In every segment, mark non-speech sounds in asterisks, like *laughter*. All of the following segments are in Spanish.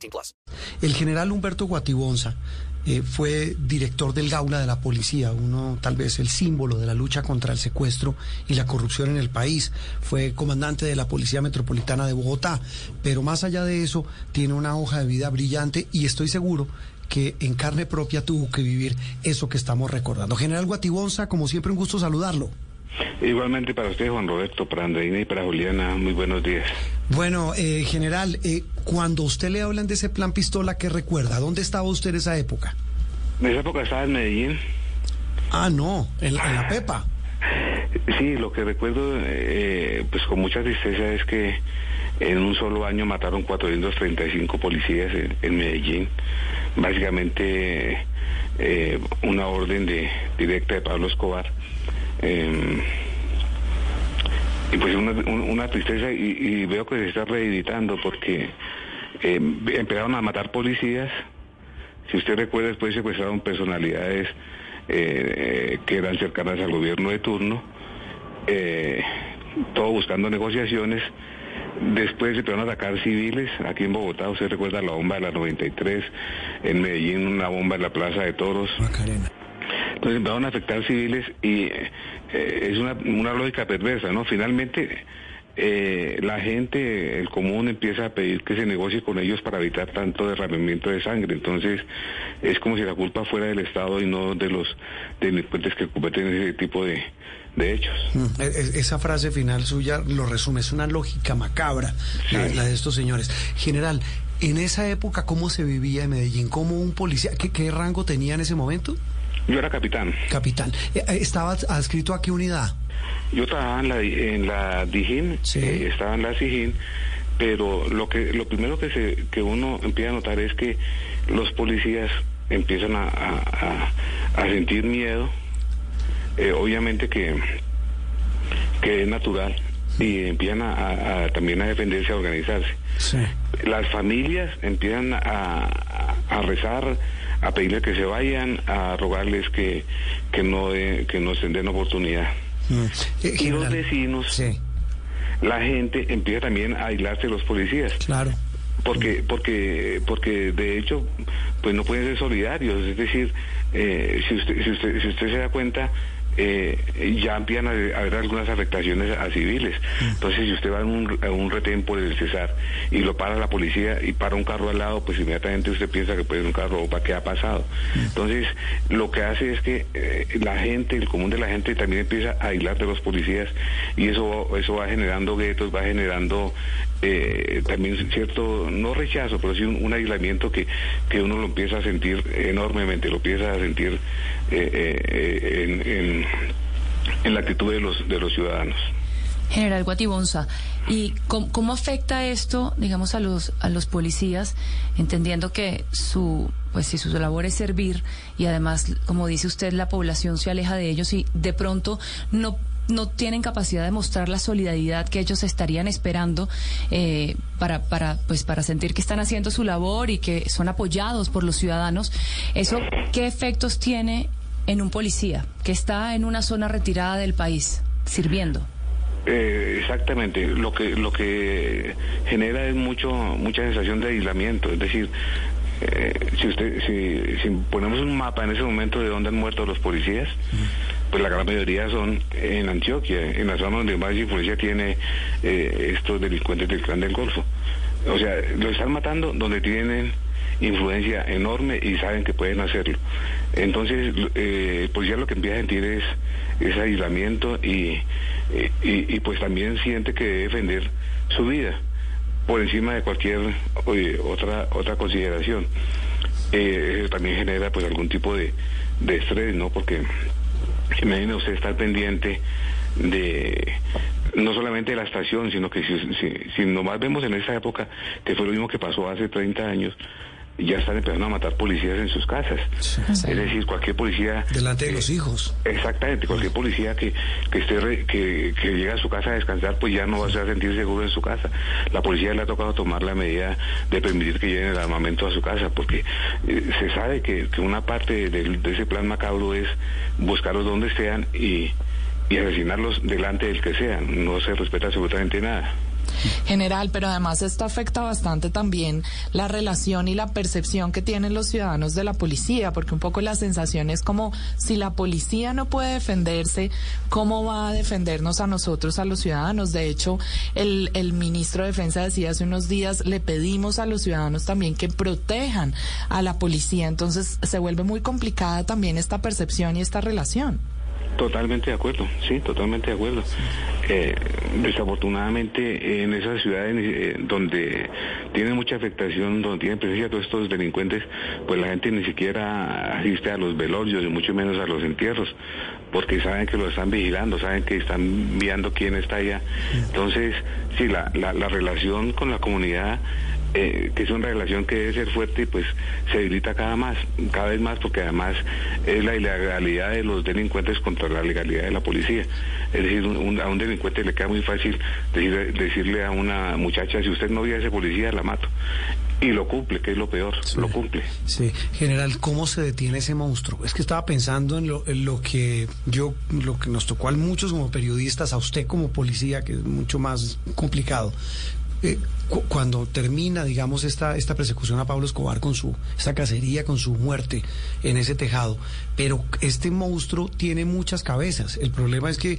18 plus. El general Humberto Guatibonza eh, fue director del Gaula de la Policía, uno tal vez el símbolo de la lucha contra el secuestro y la corrupción en el país. Fue comandante de la Policía Metropolitana de Bogotá, pero más allá de eso tiene una hoja de vida brillante y estoy seguro que en carne propia tuvo que vivir eso que estamos recordando. General Guatibonza, como siempre, un gusto saludarlo. Igualmente para usted, Juan Roberto, para Andreina y para Juliana, muy buenos días. Bueno, eh, general, eh, cuando usted le hablan de ese plan pistola, ¿qué recuerda? ¿Dónde estaba usted en esa época? En esa época estaba en Medellín. Ah, no, en, la- en la Pepa. Sí, lo que recuerdo, eh, pues con mucha tristeza, es que en un solo año mataron 435 policías en, en Medellín. Básicamente eh, una orden de directa de Pablo Escobar. Eh, y pues una, un- una tristeza y, veo que se está reeditando porque eh, empezaron a matar policías. Si usted recuerda, después secuestraron personalidades eh, que eran cercanas al gobierno de turno, eh, todo buscando negociaciones. Después se empezaron a atacar civiles aquí en Bogotá. Usted recuerda la bomba de la 93, en Medellín una bomba en la Plaza de Toros. Entonces empezaron a afectar civiles y eh, es una, una lógica perversa, ¿no? Finalmente eh, la gente, el común empieza a pedir que se negocie con ellos para evitar tanto derramamiento de sangre. Entonces es como si la culpa fuera del Estado y no de los delincuentes que cometen ese tipo de, de hechos. Mm, e- e- Esa frase final suya lo resume, es una lógica macabra la de estos señores. General, en esa época, ¿cómo se vivía en Medellín? ¿Cómo un policía? ¿Qué, qué rango tenía en ese momento? Yo era capitán. Capitán. Eh, eh, ¿Estaba adscrito a qué unidad? Yo trabajaba en la, en la Dijín, Sí. eh, estaba en la Sijín, pero lo que lo primero que se que uno empieza a notar es que los policías empiezan a, a- sentir miedo, eh, obviamente que, que es natural, y empiezan a, a- también a defenderse, a organizarse. Sí. Las familias empiezan a- a rezar, a pedirles que se vayan, a rogarles que, que no de- que nos den oportunidad. Mm. Eh, Y los vecinos, Sí, la gente empieza también a aislarse de los policías. claro. Porque, porque, porque de hecho, pues no pueden ser solidarios. Es decir, eh, si usted, si usted, si usted se da cuenta, eh, ya empiezan a, a haber algunas afectaciones a civiles. Entonces, si usted va a un, a un retén por el Cesar y lo para la policía y para un carro al lado, pues inmediatamente usted piensa que puede ser un carro o qué ha pasado. Entonces, lo que hace es que eh, la gente, el común de la gente también empieza a aislar de los policías y eso, eso va generando guetos, va generando eh, también cierto, no rechazo, pero sí un, aislamiento que, que uno lo empieza a sentir enormemente, lo empieza a sentir eh, eh, en, en- en la actitud de los, de los ciudadanos. General Guatibonza, ¿y cómo, cómo afecta esto, digamos, a los a los policías, entendiendo que su pues si su labor es servir y además, como dice usted, la población se aleja de ellos y de pronto no no tienen capacidad de mostrar la solidaridad que ellos estarían esperando eh, para para pues para sentir que están haciendo su labor y que son apoyados por los ciudadanos. Eso qué efectos tiene en un policía que está en una zona retirada del país sirviendo. Eh, exactamente, lo que lo que genera es mucho mucha sensación de aislamiento, es decir, eh, si usted si, si ponemos un mapa en ese momento de dónde han muerto los policías, pues la gran mayoría son en Antioquia, en la zona donde más influencia tiene eh, estos delincuentes del clan del Golfo. O sea, lo están matando donde tienen influencia enorme y saben que pueden hacerlo. Entonces, eh, el policía lo que empieza a sentir es, es aislamiento y, y, pues también siente que debe defender su vida por encima de cualquier oye, otra otra consideración. Eh, eso también genera pues algún tipo de estrés, ¿no? Porque imagínese usted estar pendiente de, no solamente de la estación, sino que si, si, nomás vemos en esa época, que fue lo mismo que pasó hace 30 años, ya están empezando a matar policías en sus casas. Es decir, cualquier policía... Delante de eh, los hijos. Exactamente, cualquier policía que, que esté re- que, que llega a su casa a descansar, pues ya no va a sentir seguro en su casa. La policía le ha tocado tomar la medida de permitir que lleven el armamento a su casa, porque eh, se sabe que, que una parte del- de, ese plan macabro es buscarlos donde sean y, y asesinarlos delante del que sea. No se respeta absolutamente nada. General, pero además esto afecta bastante también la relación y la percepción que tienen los ciudadanos de la policía, porque un poco la sensación es como si la policía no puede defenderse, ¿cómo va a defendernos a nosotros, a los ciudadanos? De hecho, el, el ministro de Defensa decía hace unos días, le pedimos a los ciudadanos también que protejan a la policía, entonces se vuelve muy complicada también esta percepción y esta relación. Totalmente de acuerdo, sí, totalmente de acuerdo. Eh, desafortunadamente en esas ciudades eh, donde tienen mucha afectación, donde tienen presencia todos estos delincuentes, pues la gente ni siquiera asiste a los velorios y mucho menos a los entierros, porque saben que lo están vigilando, saben que están viendo quién está allá. Entonces, sí, la, la, la relación con la comunidad eh, que es una relación que debe ser fuerte, pues se debilita cada más, cada vez más, porque además es la ilegalidad de los delincuentes contra la legalidad de la policía. Es decir, un- a un delincuente le queda muy fácil decir- decirle a una muchacha, si usted no ve a ese policía, la mato. Y lo cumple, que es lo peor, lo cumple. Sí, general, ¿cómo se detiene ese monstruo? Es que estaba pensando en lo, en lo que yo, lo que nos tocó a muchos como periodistas, a usted como policía, que es mucho más complicado. Eh, cu- cuando termina, digamos, esta, esta persecución a Pablo Escobar con su, esta cacería, con su muerte en ese tejado, pero este monstruo tiene muchas cabezas. El problema es que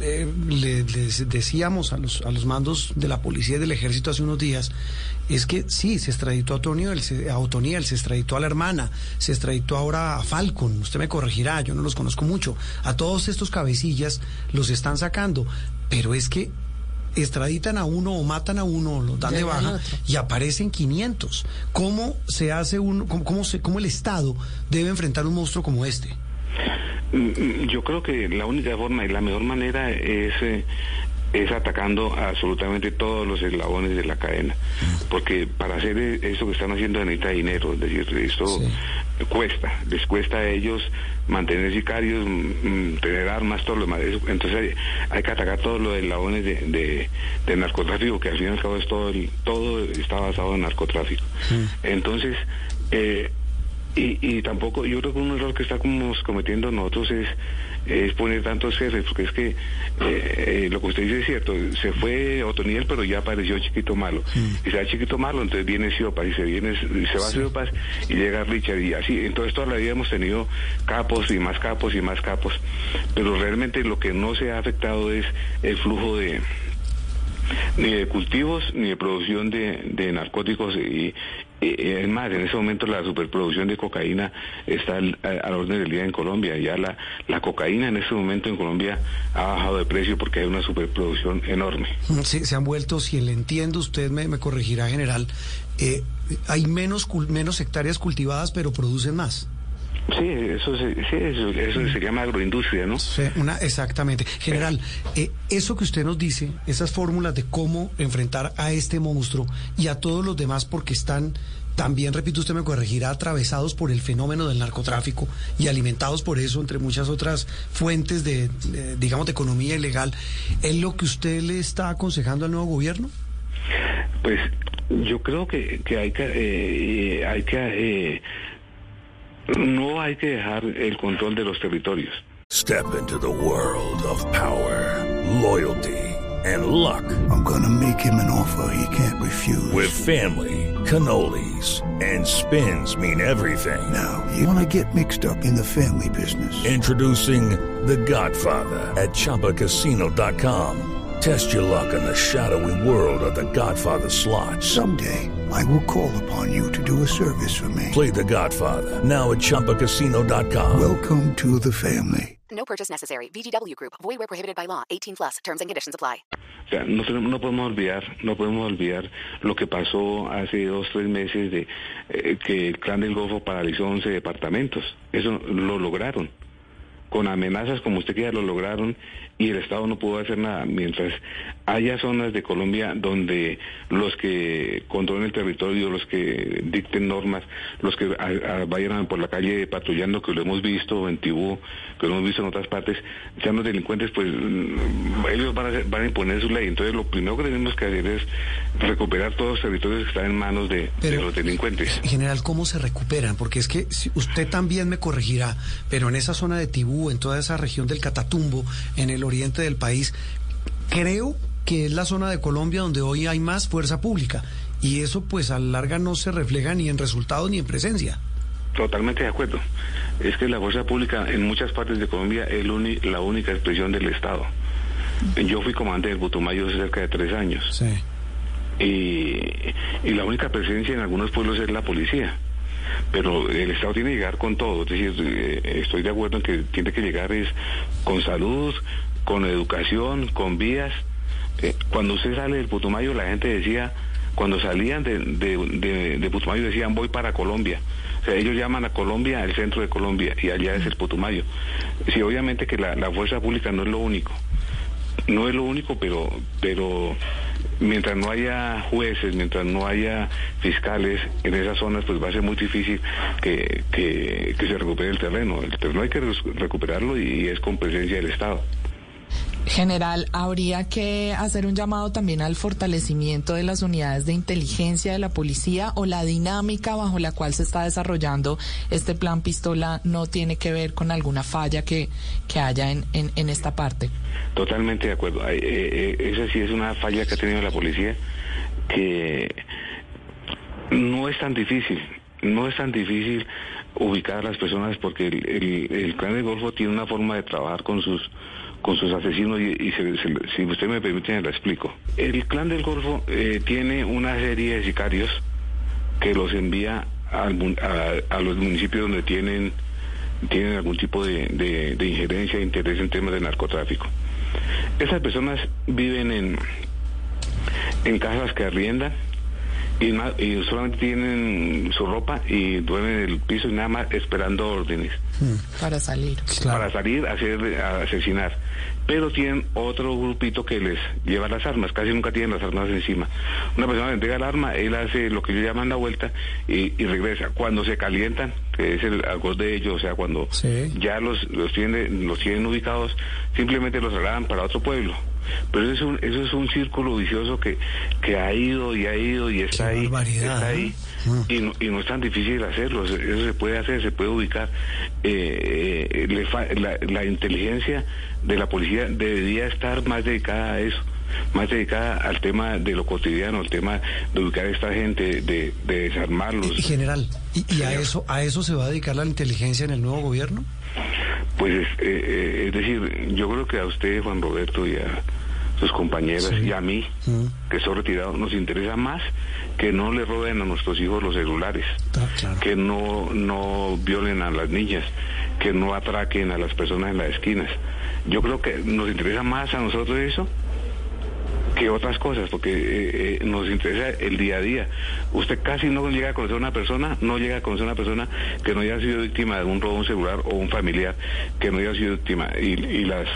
eh, le, les decíamos a los, a los mandos de la policía y del ejército hace unos días, es que sí, se extraditó a Otoniel, se, a Otoniel, se extraditó a la hermana, se extraditó ahora a Falcon, usted me corregirá, yo no los conozco mucho, a todos estos cabecillas los están sacando, pero es que extraditan a uno o matan a uno o los dan de baja y aparecen 500. ¿Cómo se hace un, cómo, cómo se, cómo el Estado debe enfrentar un monstruo como este? Mm, mm, Yo creo que la única forma y la mejor manera es, eh, es atacando a absolutamente todos los eslabones de la cadena. Porque para hacer eh, eso que están haciendo necesita dinero. Es decir, esto cuesta. Les cuesta a ellos mantener sicarios, mm, mm, tener armas, todo lo demás. Entonces hay, hay que atacar todos los eslabones de, de, de narcotráfico, que al fin y al cabo es todo, el- todo está basado en narcotráfico. Entonces, eh, y, y tampoco, yo creo que un error que estamos cometiendo nosotros es, es poner tantos jefes, porque es que eh, eh, lo que usted dice es cierto, se fue Otoniel, pero ya apareció Chiquito Malo. Y se va Chiquito Malo, entonces viene Siopas, y se viene, se va Siopas, y llega Richard, y así. Entonces toda la vida hemos tenido capos y más capos y más capos. Pero realmente lo que no se ha afectado es el flujo de ni de cultivos ni de producción de, de narcóticos y, y- es más en ese momento la superproducción de cocaína está al, a- al orden del día en Colombia ya la, la cocaína en ese momento en Colombia ha bajado de precio porque hay una superproducción enorme Sí, se han vuelto, si le entiendo, usted me, me corregirá, general, eh, hay menos, menos hectáreas cultivadas, pero producen más. Sí eso se, sí, eso, eso se llama agroindustria no Sí, una, exactamente. General, eh, eso que usted nos dice, esas fórmulas de cómo enfrentar a este monstruo y a todos los demás porque están, también, repito, usted me corregirá, atravesados por el fenómeno del narcotráfico y alimentados por eso, entre muchas otras fuentes de, de, digamos, de economía ilegal, ¿es lo que usted le está aconsejando al nuevo gobierno? Pues yo creo que, que hay que eh, hay que eh, no hay que dejar el control de los territorios. Step into the world of power, loyalty, and luck. I'm gonna make him an offer he can't refuse. With family, cannolis, and spins mean everything. now, you wanna get mixed up in the family business. Introducing The Godfather at ChumbaCasino.com. Test your luck in the shadowy world of The Godfather slot. Someday, I will call upon you to do a service for me. Play The Godfather now at ChumbaCasino.com. Welcome to the family. No purchase necessary. VGW Group. Void where prohibited by law. 18 plus. Terms and conditions apply. O sea, no, no podemos olvidar, no podemos olvidar lo que pasó hace dos, tres meses de eh, que el clan del Golfo paralizó 11 departamentos. Eso lo lograron. con amenazas como usted quiera lo lograron y el Estado no pudo hacer nada. Mientras haya zonas de Colombia donde los que controlen el territorio, los que dicten normas, los que a- a- vayan por la calle patrullando, que lo hemos visto en Tibú, que lo hemos visto en otras partes, sean los delincuentes, pues mm, ellos van a, hacer- van a imponer su ley. Entonces lo primero que tenemos que hacer es recuperar todos los territorios que están en manos de, los delincuentes. General, ¿cómo se recuperan? Porque es que si usted también me corregirá, pero en esa zona de Tibú, en toda esa región del Catatumbo, en el oriente del país, creo que es la zona de Colombia donde hoy hay más fuerza pública. Y eso pues a la larga no se refleja ni en resultados ni en presencia. Totalmente de acuerdo. Es que la fuerza pública en muchas partes de Colombia es la única expresión del Estado. Yo fui comandante del Butumayo hace cerca de tres años. Sí. y, y la única presencia en algunos pueblos es la policía. Pero el Estado tiene que llegar con todo, es decir, eh, estoy de acuerdo en que tiene que llegar es con salud, con educación, con vías. Eh, cuando usted sale del Putumayo, la gente decía, cuando salían de, Putumayo decían voy para Colombia. O sea, ellos llaman a Colombia el centro de Colombia y allá es el Putumayo. Sí, obviamente que la, fuerza pública no es lo único no es lo único, pero, pero mientras no haya jueces, mientras no haya fiscales en esas zonas, pues va a ser muy difícil que, se recupere el terreno. El terreno hay que recuperarlo y es con presencia del Estado. General, habría que hacer un llamado también al fortalecimiento de las unidades de inteligencia de la policía o la dinámica bajo la cual se está desarrollando este plan pistola no tiene que ver con alguna falla que, que haya en, en, esta parte. Totalmente de acuerdo. Eh, eh, esa sí es una falla que ha tenido la policía que no es tan difícil, no es tan difícil ubicar a las personas porque el, el, el clan del Golfo tiene una forma de trabajar con sus con sus asesinos y, y se- se- si usted me permite la explico. El clan del Golfo eh, tiene una serie de sicarios que los envía al a, a los municipios donde tienen tienen algún tipo de, de, de injerencia interés en temas de narcotráfico. Esas personas viven en, en casas que arriendan y, y solamente tienen su ropa y duermen en el piso y nada más esperando órdenes Para salir. para salir a, hacer, a asesinar. Pero tienen otro grupito que les lleva las armas, casi nunca tienen las armas encima. Una persona le entrega el arma, él hace lo que ellos llaman la vuelta y, y regresa. Cuando se calientan, que es el algo de ellos, o sea, cuando Sí. ya los, los, tienen, los tienen ubicados, simplemente los trasladan para otro pueblo. Pero eso es un, eso es un círculo vicioso que, que ha ido y ha ido y está Qué ahí. barbaridad, Está ¿no? ahí. Mm. Y no, y no es tan difícil hacerlo, eso se puede hacer, se puede ubicar. Eh, eh, le fa- la, la inteligencia de la policía debería estar más dedicada a eso, más dedicada al tema de lo cotidiano, al tema de ubicar a esta gente, de, de desarmarlos. Y, general, ¿y, y a eso a eso se va a dedicar la inteligencia en el nuevo gobierno? Pues es, eh, eh, es decir, yo creo que a usted, Juan Roberto, y a sus compañeras Sí. y a mí, Mm. que soy retirado, nos interesa más que no le roben a nuestros hijos los celulares. Ah, claro. que no, no violen a las niñas, que no atraquen a las personas en las esquinas. Yo creo que nos interesa más a nosotros eso que otras cosas, porque eh, eh, nos interesa el día a día. Usted casi no llega a conocer a una persona, no llega a conocer a una persona que no haya sido víctima de un robo un celular o un familiar que no haya sido víctima. Y, y las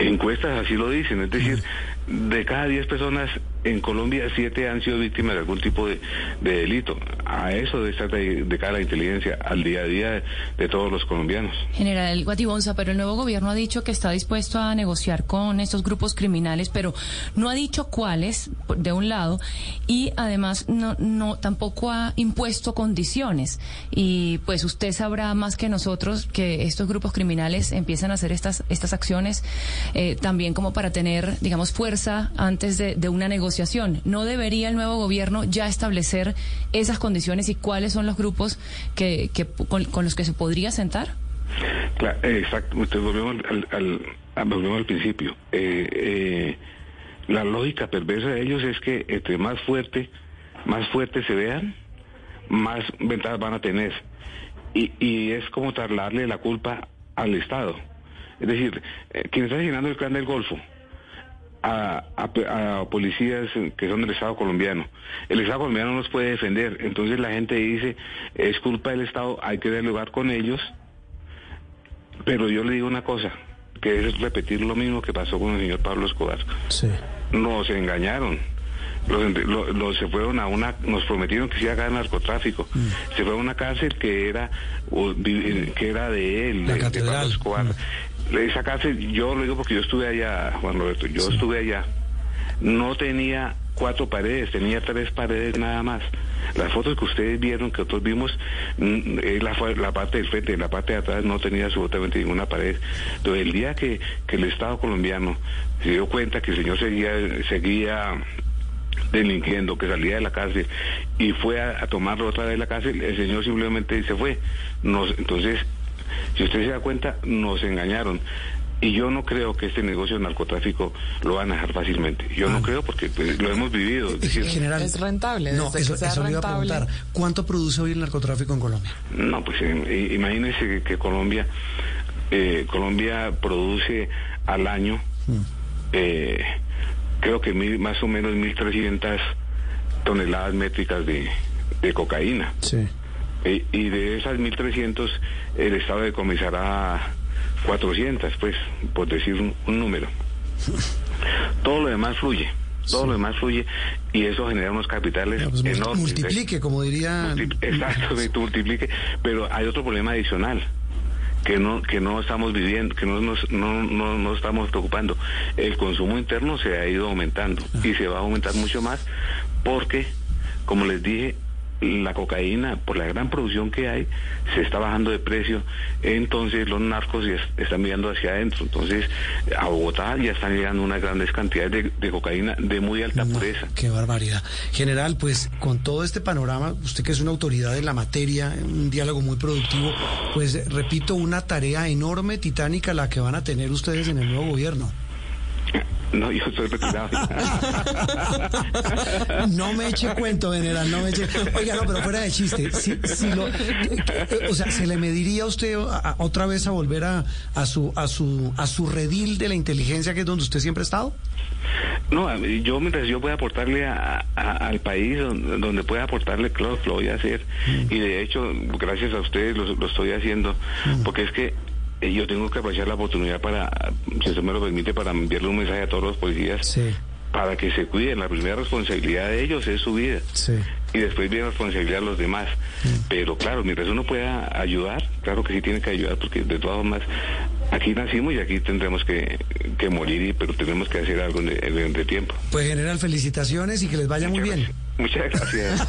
encuestas así lo dicen, es decir, de cada 10 personas en Colombia, 7 han sido víctimas de algún tipo de, de delito. A eso debe estar de, de cara a la inteligencia, al día a día de, de todos los colombianos. General Guatibonza, pero el nuevo gobierno ha dicho que está dispuesto a negociar con estos grupos criminales, pero no ha dicho cuáles, de un lado, y además no, no tampoco ha impuesto condiciones. Y pues usted sabrá más que nosotros que estos grupos criminales empiezan a hacer estas estas acciones eh, también como para tener, digamos, fuerza antes de, de una negociación. ¿No debería el nuevo gobierno ya establecer esas condiciones y cuáles son los grupos que, con, los que se podría sentar? Claro, eh, exacto, volvemos al, al, al principio. Eh, eh, la lógica perversa de ellos es que entre más fuerte, más fuerte se vean, más ventajas van a tener. Y, y es como trasladarle la culpa al Estado. Es decir, eh, quien está asesinando el clan del Golfo, a, a- a policías que son del Estado colombiano. El Estado colombiano no los puede defender, entonces la gente dice, es culpa del Estado, hay que dialogar con ellos, Pero yo le digo una cosa, que es repetir lo mismo que pasó con el señor Pablo Escobar. Sí. Nos engañaron. Los, lo- los- se fueron a una, nos prometieron que se iba a narcotráfico. Mm. Se fue a una cárcel que era, que era de él, La de. Pablo Escobar. Esa cárcel, yo lo digo porque yo estuve allá, Juan Roberto, yo estuve allá. No tenía cuatro paredes, tenía tres paredes nada más. Las fotos que ustedes vieron, que nosotros vimos, mm, es la, parte del frente, la parte de atrás no tenía absolutamente ninguna pared. Entonces, el día que, que el Estado colombiano se dio cuenta que el señor seguía, seguía delinquiendo, que salía de la cárcel y fue a, a tomarlo otra vez de la cárcel, el señor simplemente se fue. Nos, entonces, si usted se da cuenta, nos engañaron. Y yo no creo que este negocio de narcotráfico lo van a dejar fácilmente. Yo no creo porque pues, lo hemos vivido. Es decir, General. Es rentable, No, eso, que sea eso le iba a rentable. preguntar. ¿Cuánto produce hoy el narcotráfico en Colombia? No, pues eh, imagínense que, que Colombia, eh, Colombia produce al año, eh, creo que mil- más o menos 1.300 toneladas métricas de, de cocaína. Sí. Eh, y de esas 1.300, el Estado decomisará 400, pues, por decir un, un número. *laughs* Todo lo demás fluye. Todo lo demás fluye y eso genera unos capitales Pues enormes. multiplique, como diría. *laughs* Exacto, multiplique. Pero hay otro problema adicional que no que no estamos viviendo, que no nos no, no, no estamos preocupando. El consumo interno se ha ido aumentando y se va a aumentar mucho más porque, como les dije, la cocaína, por la gran producción que hay, se está bajando de precio. Entonces los narcos están mirando hacia adentro. Entonces a Bogotá ya están llegando unas grandes cantidades de, de cocaína de muy alta No, pureza. qué barbaridad. General, pues con todo este panorama, usted que es una autoridad en la materia, un diálogo muy productivo, pues repito, una tarea enorme, titánica, la que van a tener ustedes en el nuevo gobierno. No, yo estoy retirado. *laughs* No me eche cuento, general, no me eche. Oiga, no, pero fuera de chiste. Si, si lo- o sea, ¿se le mediría a usted a- a- otra vez a volver a, a su a su a su redil de la inteligencia que es donde usted siempre ha estado? No, yo mientras yo pueda aportarle a- al país donde, pueda aportarle, claro lo voy a hacer. Y de hecho, gracias a ustedes lo, lo estoy haciendo, porque es que yo tengo que aprovechar la oportunidad para, si usted me lo permite, para enviarle un mensaje a todos los policías Sí, para que se cuiden. La primera responsabilidad de ellos es su vida. sí. Y después viene la responsabilidad de los demás. Pero claro, mientras uno pueda ayudar, claro que sí tiene que ayudar, porque de todas formas, aquí nacimos y aquí tendremos que, que morir, pero tenemos que hacer algo en el, en el tiempo. Pues general, felicitaciones y que les vaya muy bien. gracias. Muchas gracias.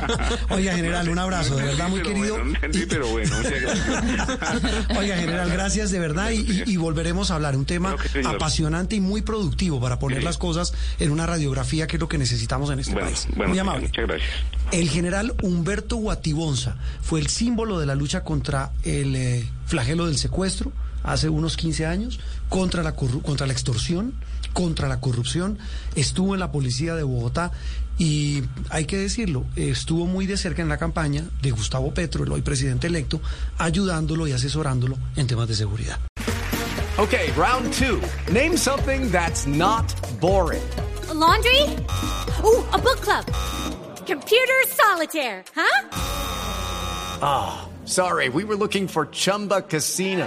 *laughs* Oiga, general, un abrazo, de verdad, muy querido. bueno, no entendí, pero bueno, muchas gracias. *laughs* Oiga, general, gracias de verdad y, y- volveremos a hablar. Un tema apasionante y muy productivo para poner Sí. las cosas en una radiografía que es lo que necesitamos en este Bueno, país. bueno, muy amable. muchas gracias. El general Humberto Guatibonza fue el símbolo de la lucha contra el eh, flagelo del secuestro hace unos 15 años, contra la, contra la extorsión, contra la corrupción. Estuvo en la policía de Bogotá y hay que decirlo, estuvo muy de cerca en la campaña de Gustavo Petro, el hoy presidente electo, ayudándolo y asesorándolo en temas de seguridad. Okay, round two. Name something that's not boring. A laundry? Ooh, a book club. Computer solitaire, huh? Sorry, we were looking for Chumba Casino.